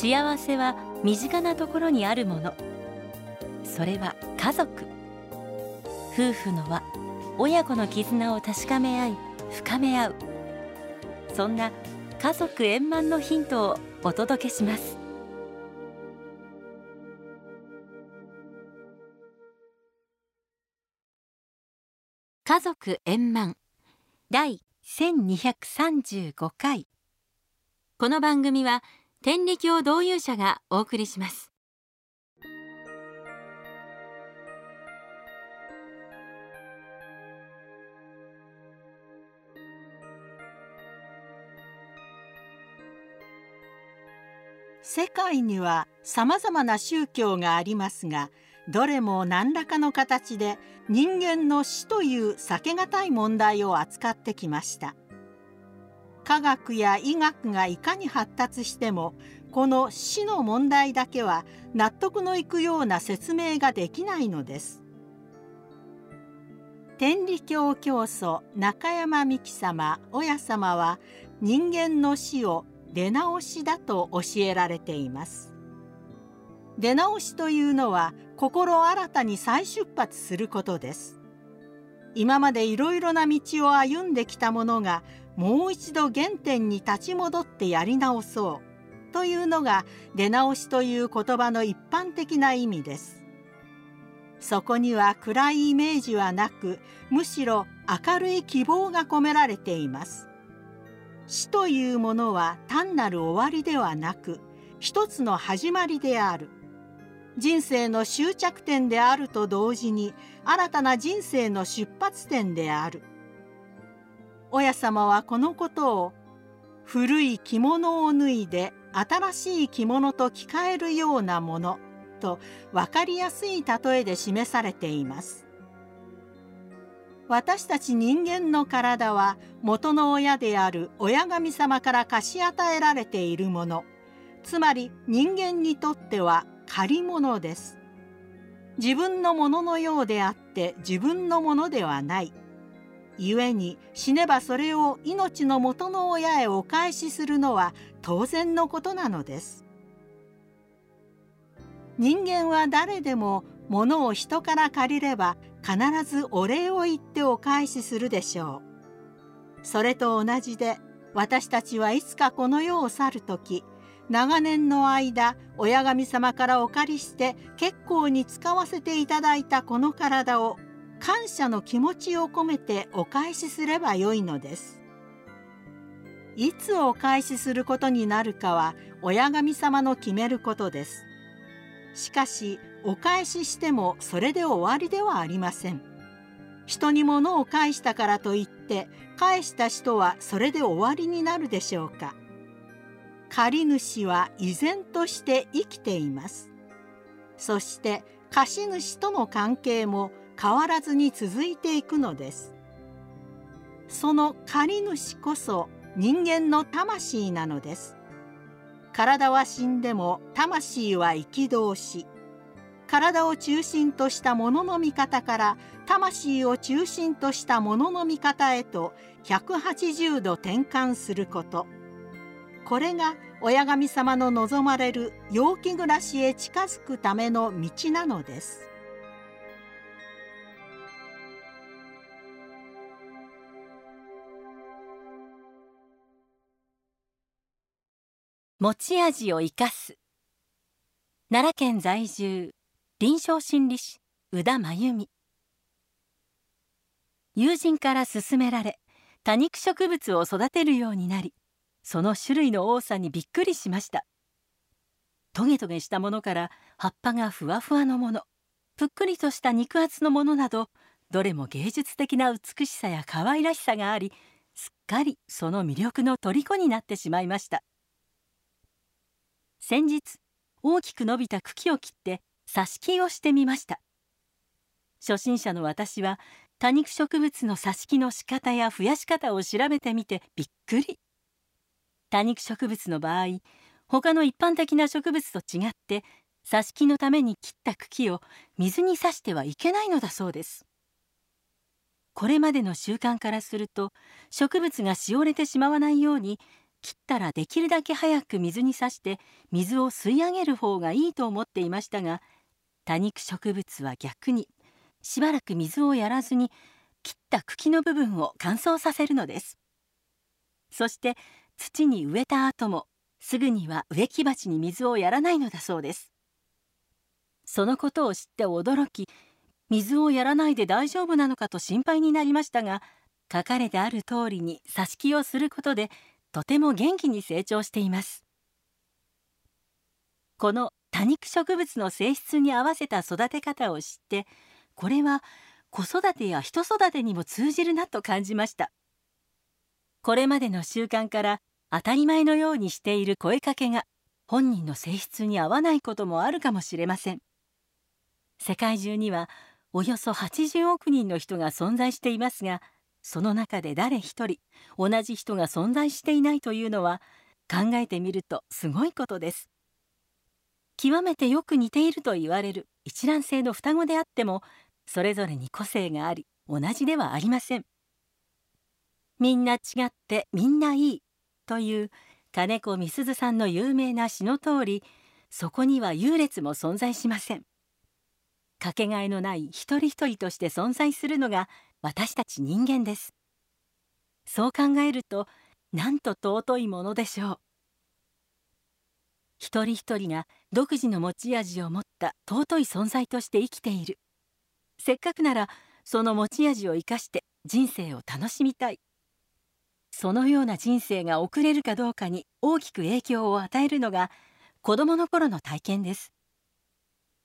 幸せは身近なところにあるもの。それは家族。夫婦の輪。親子の絆を確かめ合い深め合う。そんな家族円満のヒントをお届けします。家族円満。第1235回。この番組は天理教導遊者がお送りします。世界にはさまざまな宗教がありますがどれも何らかの形で人間の死という避けがたい問題を扱ってきました。科学や医学がいかに発達してもこの死の問題だけは納得のいくような説明ができないのです。天理教教祖中山美紀様親様は人間の死を出直しだと教えられています。出直しというのは心新たに再出発することです。今までいろいろな道を歩んできたものがもう一度原点に立ち戻ってやり直そうというのが出直しという言葉の一般的な意味です。そこには暗いイメージはなくむしろ明るい希望が込められています。死というものは単なる終わりではなく一つの始まりである。人生の終着点であると同時に新たな人生の出発点である。親様はこのことを古い着物を脱いで新しい着物と着替えるようなものと分かりやすい例えで示されています。私たち人間の体は元の親である親神様から貸し与えられているもの。つまり人間にとっては借り物です。自分のもののようであって自分のものではない。故に死ねばそれを命の元の親へお返しするのは当然のことなのです人間は誰でも物を人から借りれば必ずお礼を言ってお返しするでしょう。それと同じで私たちはいつかこの世を去る時長年の間親神様からお借りして結構に使わせていただいたこの体を感謝の気持ちを込めてお返しすればよいのです。いつお返しすることになるかは親神様の決めることです。しかしお返ししてもそれで終わりではありません。人に物を返したからといって返した人はそれで終わりになるでしょうか。借り主は依然として生きています。そして貸主との関係も変わらずに続いていくのです。その借り主こそ人間の魂なのです。体は死んでも魂は生き通し体を中心としたものの見方から魂を中心としたものの見方へと180度転換することこれが親神様の望まれる陽気暮らしへ近づくための道なのです。持ち味を生かす。奈良県在住臨床心理士宇田真由美。友人から勧められ多肉植物を育てるようになりその種類の多さにびっくりしました。トゲトゲしたものから葉っぱがふわふわのものぷっくりとした肉厚のものなどどれも芸術的な美しさや可愛らしさがありすっかりその魅力の虜になってしまいました。先日大きく伸びた茎を切って挿し木をしてみました。初心者の私は多肉植物の挿し木の仕方や増やし方を調べてみてびっくり。多肉植物の場合他の一般的な植物と違って挿し木のために切った茎を水に挿してはいけないのだそうです。これまでの習慣からすると植物がしおれてしまわないように切ったらできるだけ早く水に刺して水を吸い上げる方がいいと思っていましたが多肉植物は逆にしばらく水をやらずに切った茎の部分を乾燥させるのです。そして土に植えた後もすぐには植木鉢に水をやらないのだそうです。そのことを知って驚き水をやらないで大丈夫なのかと心配になりましたが書かれてある通りに挿し木をすることでとても元気に成長しています。この多肉植物の性質に合わせた育て方を知ってこれは子育てや人育てにも通じるなと感じました。これまでの習慣から当たり前のようにしている声かけが本人の性質に合わないこともあるかもしれません。世界中にはおよそ80億人の人が存在していますがその中で誰一人同じ人が存在していないというのは考えてみるとすごいことです。極めてよく似ていると言われる一卵性の双子であってもそれぞれに個性があり同じではありません。みんな違ってみんないいという金子みすずさんの有名な詩の通りそこには優劣も存在しません。かけがえのない一人一人として存在するのが私たち人間です。そう考えるとなんと尊いものでしょう。一人一人が独自の持ち味を持った尊い存在として生きている。せっかくならその持ち味を生かして人生を楽しみたい。そのような人生が送れるかどうかに大きく影響を与えるのが子どもの頃の体験です。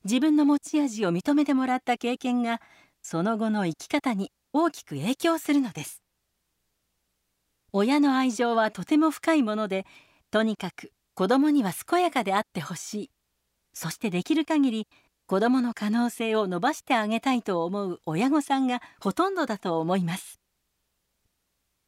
自分の持ち味を認めてもらった経験がその後の生き方に大きく影響するのです。親の愛情はとても深いものでとにかく子供には健やかであってほしい。そしてできる限り子供の可能性を伸ばしてあげたいと思う親御さんがほとんどだと思います。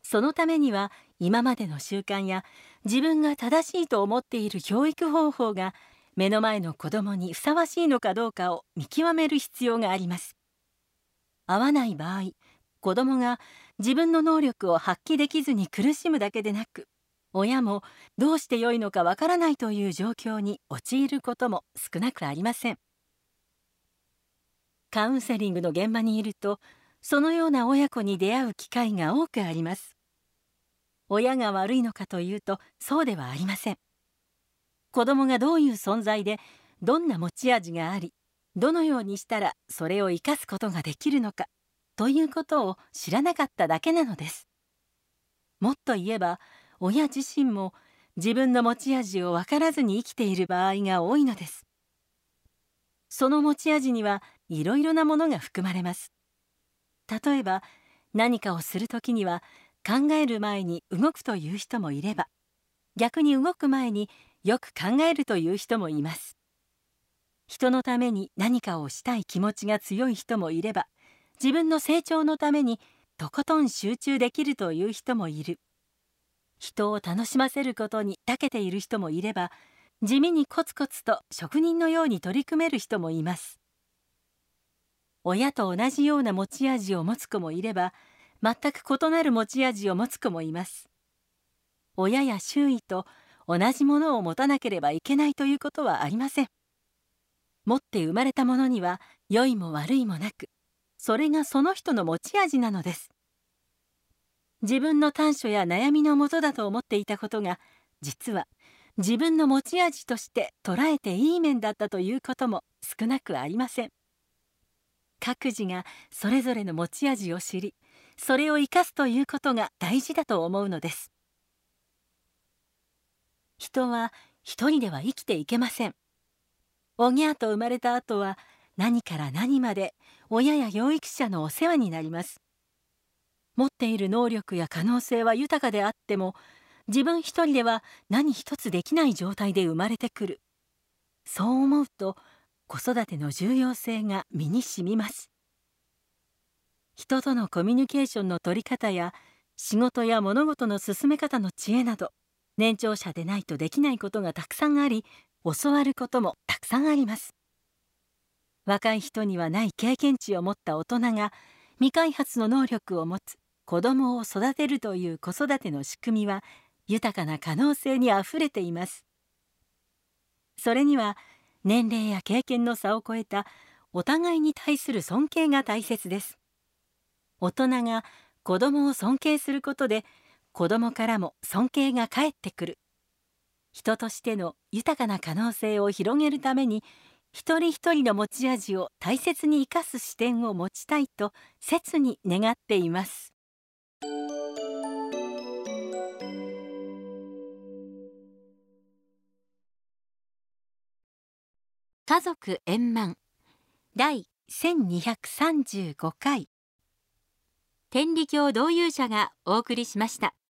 そのためには今までの習慣や自分が正しいと思っている教育方法が目の前の子供にふさわしいのかどうかを見極める必要があります。合わない場合子どもが自分の能力を発揮できずに苦しむだけでなく親もどうしてよいのかわからないという状況に陥ることも少なくありません。カウンセリングの現場にいるとそのような親子に出会う機会が多くあります。親が悪いのかというとそうではありません。子供がどういう存在でどんな持ち味がありどのようにしたらそれを生かすことができるのか。ということを知らなかっただけなのです。もっと言えば親自身も自分の持ち味を分からずに生きている場合が多いのです。その持ち味にはいろいろなものが含まれます。例えば何かをする時には考える前に動くという人もいれば逆に動く前によく考えるという人もいます。人のために何かをしたい気持ちが強い人もいれば自分の成長のためにとことん集中できるという人もいる。人を楽しませることに長けている人もいれば地味にコツコツと職人のように取り組める人もいます。親と同じような持ち味を持つ子もいれば全く異なる持ち味を持つ子もいます。親や周囲と同じものを持たなければいけないということはありません。持って生まれたものには良いも悪いもなくそれがその人の持ち味なのです。自分の短所や悩みのもとだと思っていたことが実は自分の持ち味として捉えていい面だったということも少なくありません。各自がそれぞれの持ち味を知りそれを生かすということが大事だと思うのです。人は一人では生きていけません。おぎゃーと生まれた後は何から何まで親や養育者のお世話になります。持っている能力や可能性は豊かであっても自分一人では何一つできない状態で生まれてくる。そう思うと子育ての重要性が身にしみます。人とのコミュニケーションの取り方や仕事や物事の進め方の知恵など年長者でないとできないことがたくさんあり教わることもたくさんあります。若い人にはない経験値を持った大人が未開発の能力を持つ子供を育てるという子育ての仕組みは豊かな可能性にあふれています。それには年齢や経験の差を超えたお互いに対する尊敬が大切です。大人が子供を尊敬することで子供からも尊敬が返ってくる。人としての豊かな可能性を広げるために一人一人の持ち味を大切に生かす視点を持ちたいと切に願っています。家族円満。第1235回。天理教導遊者がお送りしました。